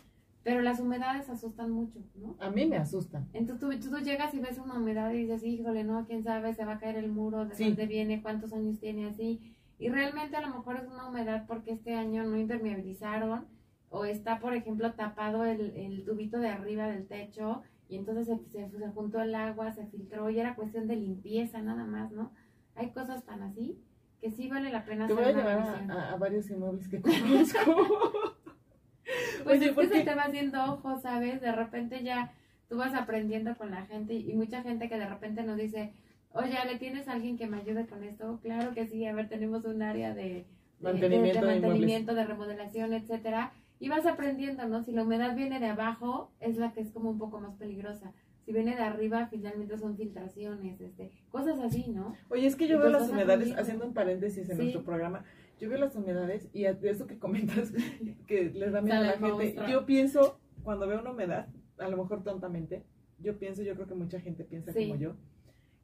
pero las humedades asustan mucho, ¿no? A mí me asustan. Entonces tú, tú, llegas y ves una humedad y dices, híjole, no, quién sabe, se va a caer el muro, de dónde viene, cuántos años tiene así. Y realmente a lo mejor es una humedad porque este año no impermeabilizaron o está, por ejemplo, tapado el, el tubito de arriba del techo y entonces se, se, juntó el agua, se filtró y era cuestión de limpieza nada más, ¿no? Hay cosas tan así que sí vale la pena Te voy a llevar a, varios inmuebles que conozco. pues es que se te va haciendo ojo, ¿sabes? De repente ya tú vas aprendiendo con la gente y mucha gente que de repente nos dice, oye, ¿le tienes a alguien que me ayude con esto? Claro que sí, a ver, tenemos un área de, mantenimiento, de, mantenimiento, de remodelación, etcétera y vas aprendiendo, ¿no? Si la humedad viene de abajo, es la que es como un poco más peligrosa. Si viene de arriba, finalmente son filtraciones, este, cosas así, ¿no? Oye, es que yo veo las humedades, haciendo un paréntesis en nuestro programa, yo veo las humedades y de eso que comentas, que les da miedo a la gente, yo pienso, cuando veo una humedad, a lo mejor tontamente, yo pienso, yo creo que mucha gente piensa como yo,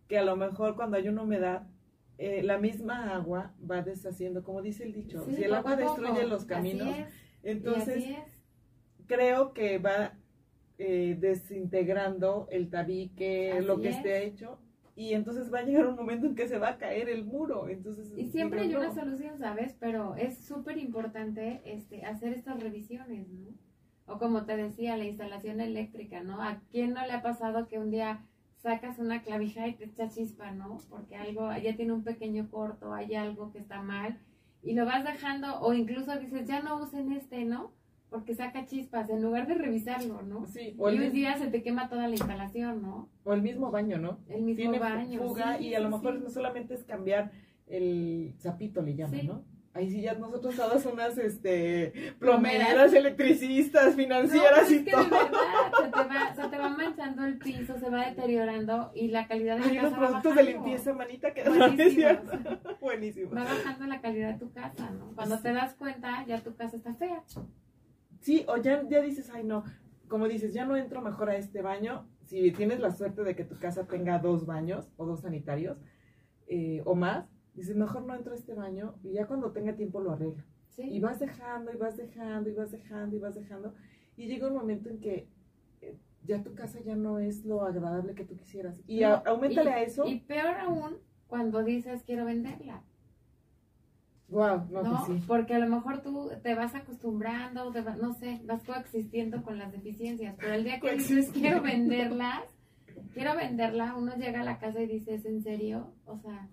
que a lo mejor cuando hay una humedad, eh, la misma agua va deshaciendo, como dice el dicho, si el agua destruye los caminos, entonces, creo que va eh, desintegrando el tabique, lo que esté hecho, y entonces va a llegar un momento en que se va a caer el muro. Entonces, y siempre hay una solución, ¿sabes? Pero es súper importante este, hacer estas revisiones, ¿no? O como te decía, la instalación eléctrica, ¿no? ¿A quién no le ha pasado que un día sacas una clavija y te echa chispa, ¿no? Porque algo, ya tiene un pequeño corto, hay algo que está mal y lo vas dejando o incluso dices, ya no usen este, ¿no? Porque saca chispas en lugar de revisarlo, ¿no? Sí. O y un día se te quema toda la instalación, ¿no? O el mismo baño, ¿no? El mismo Tiene baño. Fuga y a lo mejor no solamente es cambiar el zapito, le llaman, ¿no? Ahí sí ya nosotros todas unas este plomeras, electricistas, financieras y todo. De verdad, se te, va, se te va manchando el piso, se va deteriorando y la calidad de la casa los productos de limpieza, manita, que Buenísimo. Va bajando la calidad de tu casa, ¿no? Cuando te das cuenta, ya tu casa está fea. Sí, o ya, ya dices, ay no, como dices, ya no entro mejor a este baño. Si tienes la suerte de que tu casa tenga dos baños o dos sanitarios eh, o más, Dices, mejor no entro a este baño y ya cuando tenga tiempo lo arreglo. Y vas dejando, y vas dejando, y vas dejando, y vas dejando. Y llega un momento en que eh, ya tu casa ya no es lo agradable que tú quisieras. Y aumentale a eso. Y peor aún cuando dices, quiero venderla. Wow, no, pues sí. Porque a lo mejor tú te vas acostumbrando, no sé, vas coexistiendo con las deficiencias, pero el día que dices quiero venderlas, quiero venderla, uno llega a la casa y dices, ¿en serio? O sea,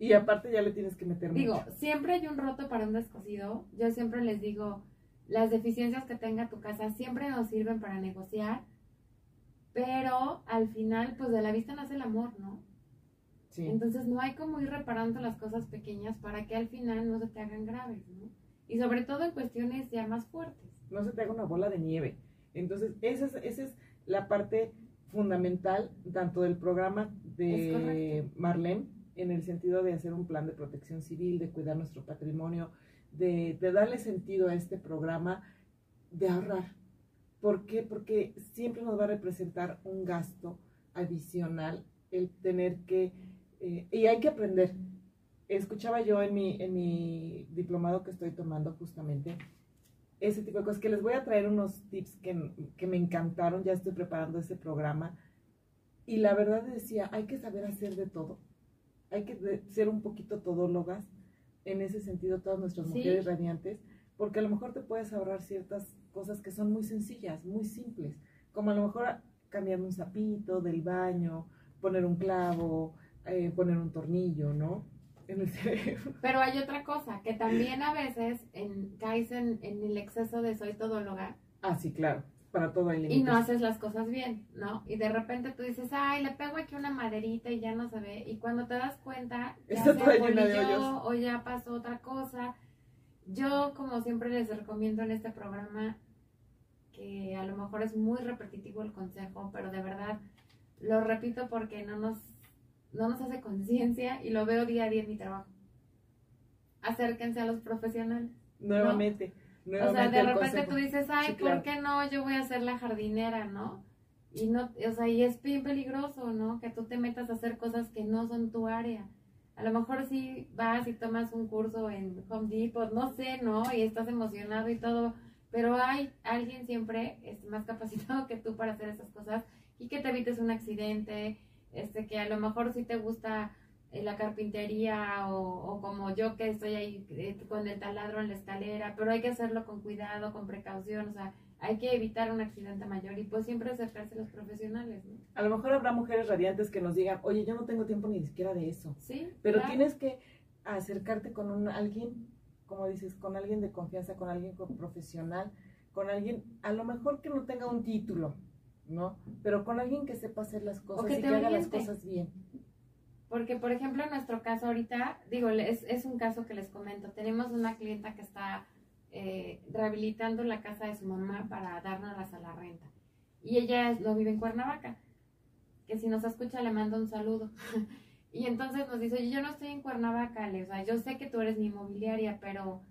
Y aparte ya le tienes que meter Digo, siempre hay un roto para un descosido. Yo siempre les digo, las deficiencias que tenga tu casa siempre nos sirven para negociar, pero al final, pues de la vista nace el amor, ¿no? Sí. Entonces no hay como ir reparando las cosas pequeñas para que al final no se te hagan graves, ¿no? Y sobre todo en cuestiones ya más fuertes. No se te haga una bola de nieve. Entonces, esa es, esa es la parte fundamental tanto del programa de Marlene en el sentido de hacer un plan de protección civil, de cuidar nuestro patrimonio, de, darle sentido a este programa, de ahorrar. ¿Por qué? Porque siempre nos va a representar un gasto adicional el tener que, eh, y hay que aprender. Escuchaba yo en mi, en mi diplomado que estoy tomando justamente ese tipo de cosas, que les voy a traer unos tips que, que me encantaron, ya estoy preparando ese programa. Y la verdad decía, hay que saber hacer de todo hay que ser un poquito todólogas en ese sentido, todas nuestras mujeres radiantes, porque a lo mejor te puedes ahorrar ciertas cosas que son muy sencillas, muy simples, como a lo mejor cambiar un zapito del baño, poner un clavo, eh, poner un tornillo, ¿no? En el cerebro. Pero hay otra cosa, que también a veces en, caes en, en el exceso de soy todóloga. Ah, sí, claro para todo el Y no haces las cosas bien, ¿no? Y de repente tú dices, ay, le pego aquí una maderita y ya no se ve. Y cuando te das cuenta, ya se abolilló o ya pasó otra cosa. Yo, como siempre les recomiendo en este programa, que a lo mejor es muy repetitivo el consejo, pero de verdad lo repito porque no nos, no nos hace conciencia y lo veo día a día en mi trabajo. Acérquense a los profesionales. Nuevamente o sea, de repente tú dices, ay, ¿por qué no? Yo voy a ser la jardinera, ¿no? Y no, o sea, y es bien peligroso, ¿no? Que tú te metas a hacer cosas que no son tu área. A lo mejor sí vas y tomas un curso en Home Depot, no sé, ¿no? Y estás emocionado y todo, pero hay alguien siempre este, más capacitado que tú para hacer esas cosas y que te evites un accidente, este, que a lo mejor sí te gusta en la carpintería o, como yo que estoy ahí eh, con el taladro en la escalera, pero hay que hacerlo con cuidado, con precaución, o sea, hay que evitar un accidente mayor y pues siempre acercarse a los profesionales. ¿no? A lo mejor habrá mujeres radiantes que nos digan, oye, yo no tengo tiempo ni siquiera de eso. Sí. Pero tienes que acercarte con un, alguien, como dices, con alguien de confianza, con alguien profesional, con alguien, a lo mejor que no tenga un título, ¿no? Pero con alguien que sepa hacer las cosas y que haga las cosas bien. Porque, por ejemplo, en nuestro caso ahorita, digo, es, es un caso que les comento. Tenemos una clienta que está eh, rehabilitando la casa de su mamá para darnos a la renta. Y ella lo vive en Cuernavaca. Que si nos escucha le mando un saludo. y entonces nos dice, yo no estoy en Cuernavaca, o sea, yo sé que tú eres mi inmobiliaria, pero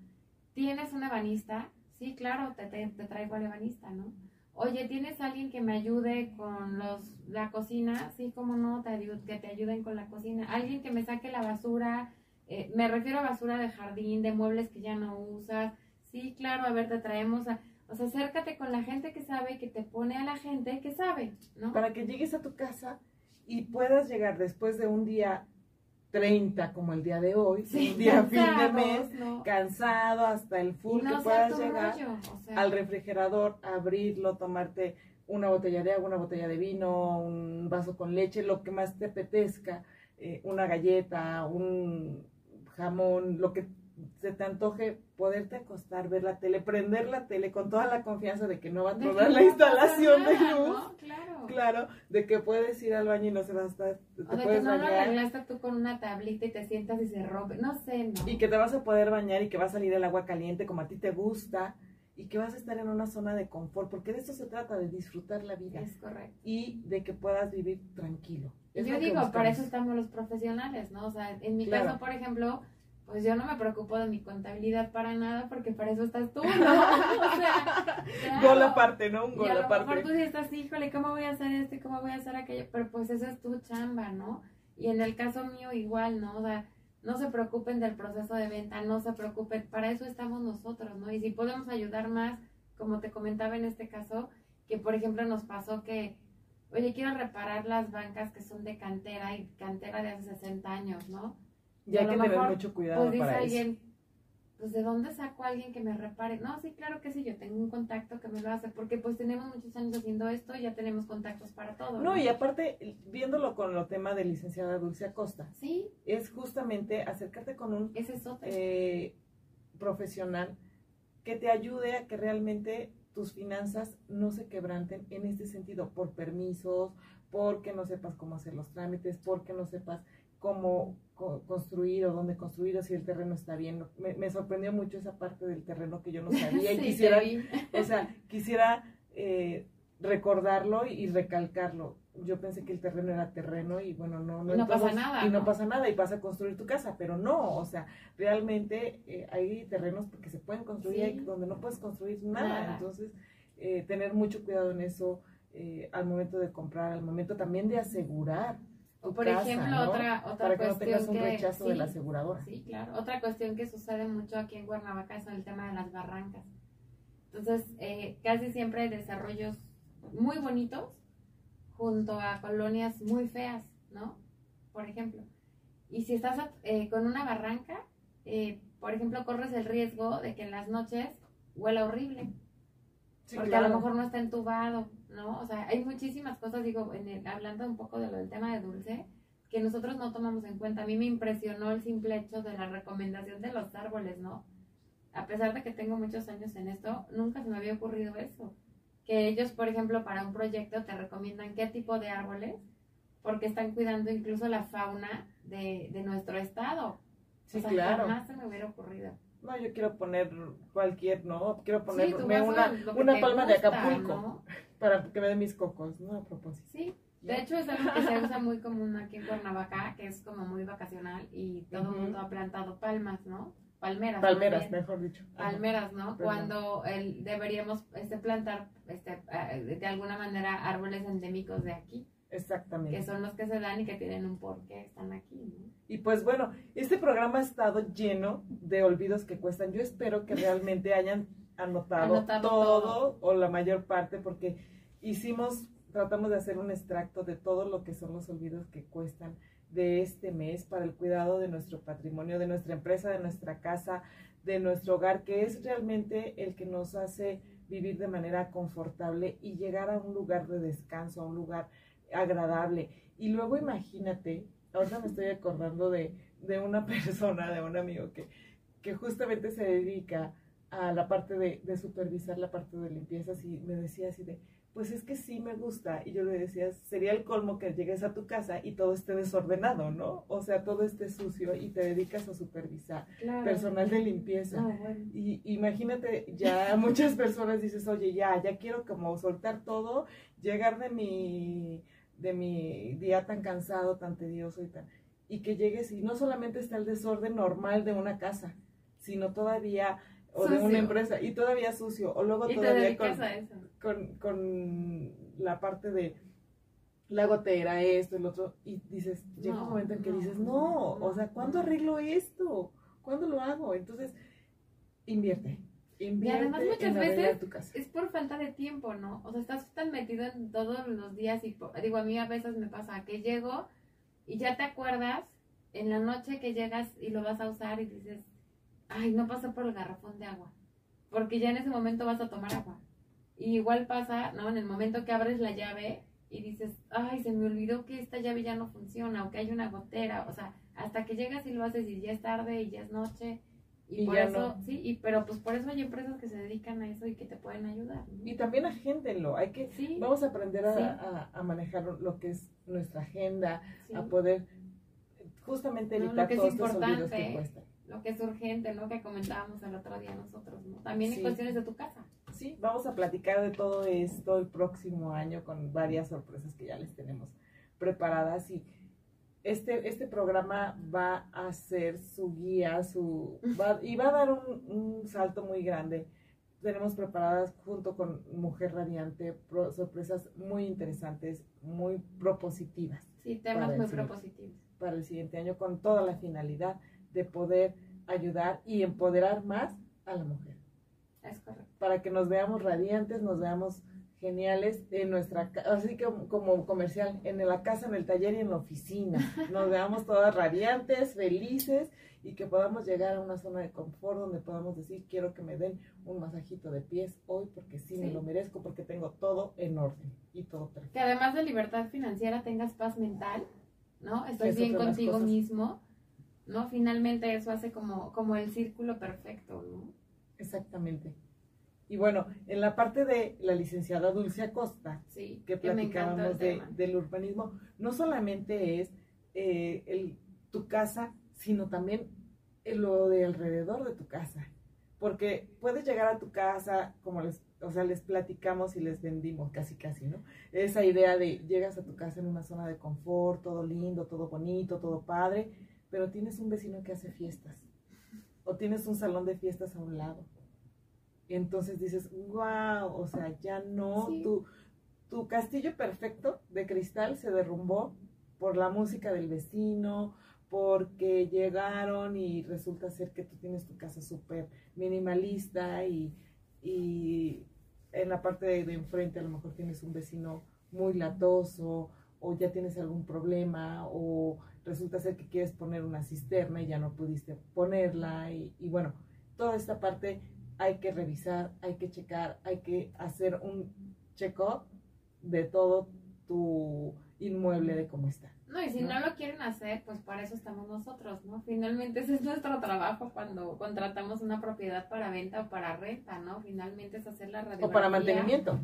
¿tienes un ebanista? Sí, claro, te, te, te traigo al ebanista, ¿no? Oye, ¿tienes alguien que me ayude con los, la cocina? Sí, cómo no, te que te ayuden con la cocina. Alguien que me saque la basura, eh, me refiero a basura de jardín, de muebles que ya no usas. Sí, claro, a ver, te traemos a... O sea, acércate con la gente que sabe, que te pone a la gente que sabe, ¿no? Para que llegues a tu casa y puedas llegar después de un día 30 como el día de hoy, un día fin de mes, cansado hasta el full que puedas llegar al refrigerador, abrirlo, tomarte una botella de agua, una botella de vino, un vaso con leche, lo que más te apetezca, eh, una galleta, un jamón, lo que se te antoje poderte acostar, ver la tele, prender la tele con toda la confianza de que no va a tronar la instalación de luz. Claro. claro. de que puedes ir al baño y no se va a estar. Te o de que no lo arreglaste tú con una tablita y te sientas y se rompe. No sé, ¿no? Y que te vas a poder bañar y que va a salir el agua caliente como a ti te gusta y que vas a estar en una zona de confort, porque de eso se trata, de disfrutar la vida. Es correcto. Y de que puedas vivir tranquilo. Yo digo, para eso estamos los profesionales, ¿no? O sea, en mi caso, por ejemplo pues yo no me preocupo de mi contabilidad para nada porque para eso estás tú, ¿no? O sea, gol aparte, ¿no? Un gol y a lo mejor tú sí estás, híjole, ¿cómo voy a hacer esto y cómo voy a hacer aquello? Pero pues esa es tu chamba, ¿no? Y en el caso mío igual, ¿no? O sea, no se preocupen del proceso de venta, no se preocupen, para eso estamos nosotros, ¿no? Y si podemos ayudar más, como te comentaba en este caso, que por ejemplo nos pasó que, oye, quiero reparar las bancas que son de cantera y cantera de hace 60 años, ¿no? Ya hay que tener mucho cuidado pues dice alguien, pues ¿de dónde saco a alguien que me repare? No, sí, claro que sí, yo tengo un contacto que me lo hace, porque pues tenemos muchos años haciendo esto y ya tenemos contactos para todo. No, y aparte, viéndolo con el tema de licenciada Dulce Acosta, sí. es justamente acercarte con un Ese eh, profesional que te ayude a que realmente tus finanzas no se quebranten en este sentido, por permisos, porque no sepas cómo hacer los trámites, porque no sepas cómo construir o dónde construir o si el terreno está bien. Me, sorprendió mucho esa parte del terreno que yo no sabía y quisiera, o sea, quisiera eh, recordarlo y recalcarlo. Yo pensé que el terreno era terreno y bueno, no, no, pasa nada. Y ¿no? pasa nada y vas a construir tu casa, pero no, o sea, realmente eh, hay terrenos que se pueden construir donde no puedes construir nada. Entonces, eh, tener mucho cuidado en eso al momento de comprar, al momento también de asegurar o por ejemplo, otra, otra Para que cuestión no tengas un rechazo de la aseguradora. Sí, claro. Otra cuestión que sucede mucho aquí en Cuernavaca es el tema de las barrancas. Entonces, eh, casi siempre hay desarrollos muy bonitos junto a colonias muy feas, ¿no? Por ejemplo. Y si estás eh, con una barranca, eh, por ejemplo, corres el riesgo de que en las noches huela horrible porque a lo mejor no está entubado, ¿no? O sea, hay muchísimas cosas, digo, en hablando un poco de lo del tema de dulce, que nosotros no tomamos en cuenta. A mí me impresionó el simple hecho de la recomendación de los árboles, ¿no? A pesar de que tengo muchos años en esto, nunca se me había ocurrido eso. Que ellos, por ejemplo, para un proyecto te recomiendan qué tipo de árboles, porque están cuidando incluso la fauna de, de nuestro estado. Sí, o sea, claro. jamás se me hubiera ocurrido no, yo quiero poner cualquier, ¿no? Quiero ponerme una, una palma de Acapulco para que me den mis cocos, ¿no? A propósito. Sí, de hecho es algo que se usa muy común aquí en Cuernavaca, que es como muy vacacional y todo el mundo ha plantado palmas, ¿no? Palmeras. Palmeras, mejor dicho. Palmeras, ¿no? Cuando el, deberíamos este, plantar este, eh, de alguna manera árboles endémicos de aquí. Exactamente. Que son los que se dan y que tienen un porqué, están aquí, ¿no? Y pues bueno, este programa ha estado lleno de olvidos que cuestan. Yo espero que realmente hayan anotado, todo, o la mayor parte porque hicimos, tratamos de hacer un extracto de todo lo que son los olvidos que cuestan de este mes para el cuidado de nuestro patrimonio, de nuestra empresa, de nuestra casa, de nuestro hogar, que es realmente el que nos hace vivir de manera confortable y llegar a un lugar de descanso, a un lugar agradable. Y luego imagínate, ahora me estoy acordando de, de una persona, de un amigo que, que justamente se dedica a la parte de, de supervisar la parte de limpieza, y me decía así de, pues es que sí me gusta. Y yo le decía, sería el colmo que llegues a tu casa y todo esté desordenado, ¿no? O sea, todo esté sucio y te dedicas a supervisar personal de limpieza. Ah, y imagínate, ya muchas personas dices, oye, ya, ya quiero como soltar todo, llegar de mi de mi día tan cansado, tan tedioso y tan... Y que llegues y no solamente está el desorden normal de una casa, sino todavía, o de una empresa, y todavía sucio, o luego todavía con, con, la parte de la gotera, esto, el otro, y dices, llega un momento en que dices, no, o sea, ¿cuándo arreglo esto? ¿Cuándo lo hago? Entonces, invierte, y además muchas veces es por falta de tiempo, ¿no? O sea, estás tan metido en todos los días y digo, a mí a veces me pasa que llego y ya te acuerdas en la noche que llegas y lo vas a usar y dices, ay, no pasa por el garrafón de agua, porque ya en ese momento vas a tomar agua. Y igual pasa, ¿no? En el momento que abres la llave y dices, ay, se me olvidó que esta llave ya no funciona o que hay una gotera, o sea, hasta que llegas y lo haces y ya es tarde y ya es noche y, por eso, sí, y, pero pues por eso hay empresas que se dedican a eso y que te pueden ayudar. Y también agéndenlo, hay que, vamos a aprender a, a, manejar lo que es nuestra agenda, a poder justamente evitar que todos estos olvidos que cuestan. Lo que es urgente, lo que comentábamos el otro día nosotros, ¿no? También en cuestiones de tu casa. Sí, vamos a platicar de todo esto el próximo año con varias sorpresas que ya les tenemos preparadas y este, este programa va a ser su guía, su y va a dar un, salto muy grande. Tenemos preparadas junto con Mujer Radiante sorpresas muy interesantes, muy propositivas. Sí, temas muy propositivos. Para el siguiente año con toda la finalidad de poder ayudar y empoderar más a la mujer. Es correcto. Para que nos veamos radiantes, nos veamos geniales en nuestra así que como comercial en la casa, en el taller y en la oficina. Nos veamos todas radiantes, felices y que podamos llegar a una zona de confort donde podamos decir, quiero que me den un masajito de pies hoy porque sí, me lo merezco, porque tengo todo en orden y todo perfecto. Que además de libertad financiera tengas paz mental, ¿no? Estoy bien contigo mismo, ¿no? Finalmente eso hace como, como el círculo perfecto, ¿no? Exactamente. Y bueno, en la parte de la licenciada Dulce Acosta, que platicábamos del urbanismo, no solamente es eh, el, tu casa, sino también lo de alrededor de tu casa. Porque puedes llegar a tu casa, como les, o sea, les platicamos y les vendimos casi casi, ¿no? Esa idea de llegas a tu casa en una zona de confort, todo lindo, todo bonito, todo padre, pero tienes un vecino que hace fiestas. O tienes un salón de fiestas a un lado entonces dices, wow, o sea, ya no, tu, tu castillo perfecto de cristal se derrumbó por la música del vecino, porque llegaron y resulta ser que tú tienes tu casa súper minimalista y, y, en la parte de, de, enfrente a lo mejor tienes un vecino muy latoso o ya tienes algún problema o resulta ser que quieres poner una cisterna y ya no pudiste ponerla y, y bueno, toda esta parte hay que revisar, hay que checar, hay que hacer un check-up de todo tu inmueble de cómo está. No, y si ¿no? lo quieren hacer, pues para eso estamos nosotros, ¿no? Finalmente ese es nuestro trabajo cuando contratamos una propiedad para venta o para renta, ¿no? Finalmente es hacer la radiografía. O para mantenimiento.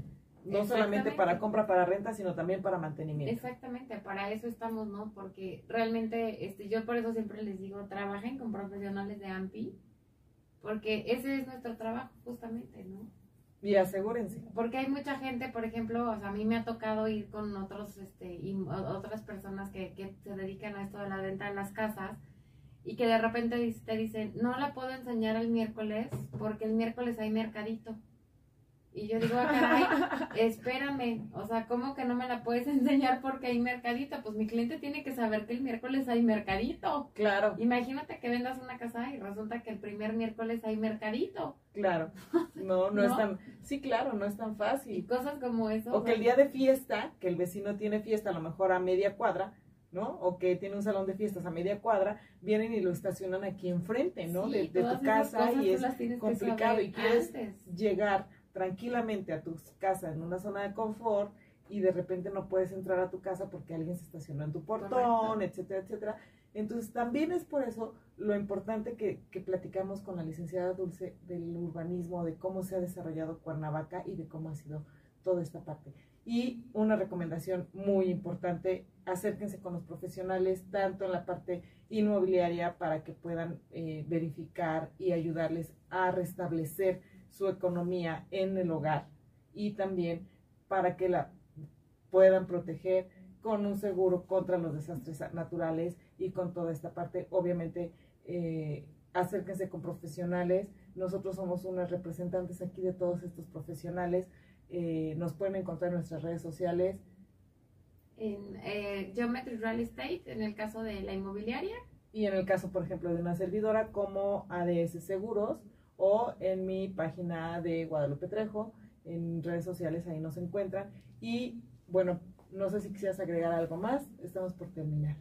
No solamente para compra, para renta, sino también para mantenimiento. Exactamente, para eso estamos, ¿no? Porque realmente, este, yo por eso siempre les digo, trabajen con profesionales de AMPI, porque ese es nuestro trabajo justamente, ¿no? Y asegúrense. Porque hay mucha gente, por ejemplo, o sea, a mí me ha tocado ir con otros, este, y otras personas que, que se dedican a esto de la venta en las casas y que de repente te dicen, no la puedo enseñar el miércoles porque el miércoles hay mercadito. Y yo digo, ah, caray, espérame, o sea, ¿cómo que no me la puedes enseñar porque hay mercadito? Pues mi cliente tiene que saber que el miércoles hay mercadito. Claro. Imagínate que vendas una casa y resulta que el primer miércoles hay mercadito. Claro. No, no, es tan, sí, claro, no es tan fácil. Y cosas como eso. O que el día de fiesta, que el vecino tiene fiesta a lo mejor a media cuadra, ¿no? O que tiene un salón de fiestas a media cuadra, vienen y lo estacionan aquí enfrente, ¿no? de, tu casa y es complicado y quieres llegar tranquilamente a tu casa en una zona de confort y de repente no puedes entrar a tu casa porque alguien se estacionó en tu portón, etcétera, etcétera. Entonces también es por eso lo importante que, que, platicamos con la licenciada Dulce del urbanismo, de cómo se ha desarrollado Cuernavaca y de cómo ha sido toda esta parte. Y una recomendación muy importante, acérquense con los profesionales, tanto en la parte inmobiliaria, para que puedan eh, verificar y ayudarles a restablecer su economía en el hogar y también para que la puedan proteger con un seguro contra los desastres naturales y con toda esta parte. Obviamente, eh, acérquense con profesionales. Nosotros somos unos representantes aquí de todos estos profesionales. Eh, nos pueden encontrar en nuestras redes sociales. En eh, Geometry Real Estate, en el caso de la inmobiliaria. Y en el caso, por ejemplo, de una servidora como ADS Seguros o en mi página de Guadalupe Trejo, en redes sociales ahí nos encuentran. Y bueno, no sé si quisieras agregar algo más, estamos por terminar.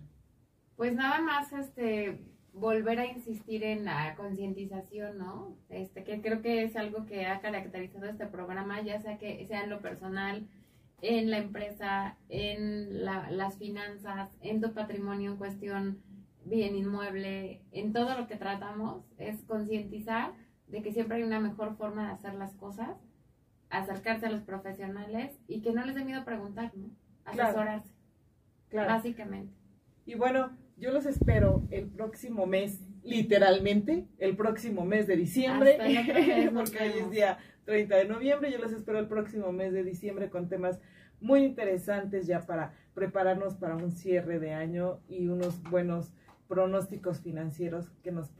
Pues nada más, este, volver a insistir en la concientización, ¿no? Este, que creo que es algo que ha caracterizado este programa, ya sea que sea en lo personal, en la empresa, en las finanzas, en tu patrimonio en cuestión bien inmueble, en todo lo que tratamos, es concientizar de que siempre hay una mejor forma de hacer las cosas, acercarse a los profesionales y que no les dé miedo preguntar, ¿no? Asesorarse. Claro. Básicamente. Y bueno, yo los espero el próximo mes, literalmente, el próximo mes de diciembre, porque hoy es día 30 de noviembre, yo los espero el próximo mes de diciembre con temas muy interesantes ya para prepararnos para un cierre de año y unos buenos pronósticos financieros que nos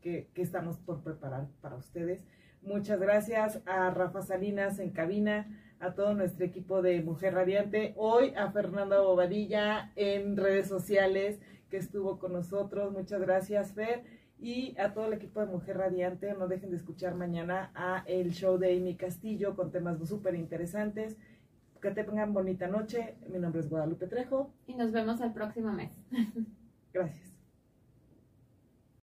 que, estamos por preparar para ustedes. Muchas gracias a Rafa Salinas en cabina, a todo nuestro equipo de Mujer Radiante, hoy a Fernanda Bobadilla en redes sociales que estuvo con nosotros. Muchas gracias, Fer. Y a todo el equipo de Mujer Radiante, no dejen de escuchar mañana a el show de Amy Castillo con temas súper interesantes. Que tengan bonita noche. Mi nombre es Guadalupe Trejo. Y nos vemos el próximo mes. Gracias.